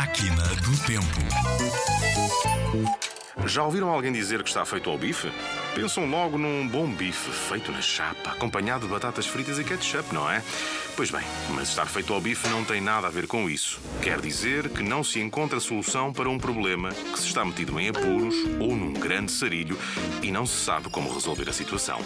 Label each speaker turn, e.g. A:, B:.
A: Máquina do Tempo.
B: Já ouviram alguém dizer que está feito ao bife? Pensam logo num bom bife feito na chapa, acompanhado de batatas fritas e ketchup, não é? Pois bem, mas estar feito ao bife não tem nada a ver com isso. Quer dizer que não se encontra solução para um problema que se está metido em apuros ou num grande sarilho e não se sabe como resolver a situação.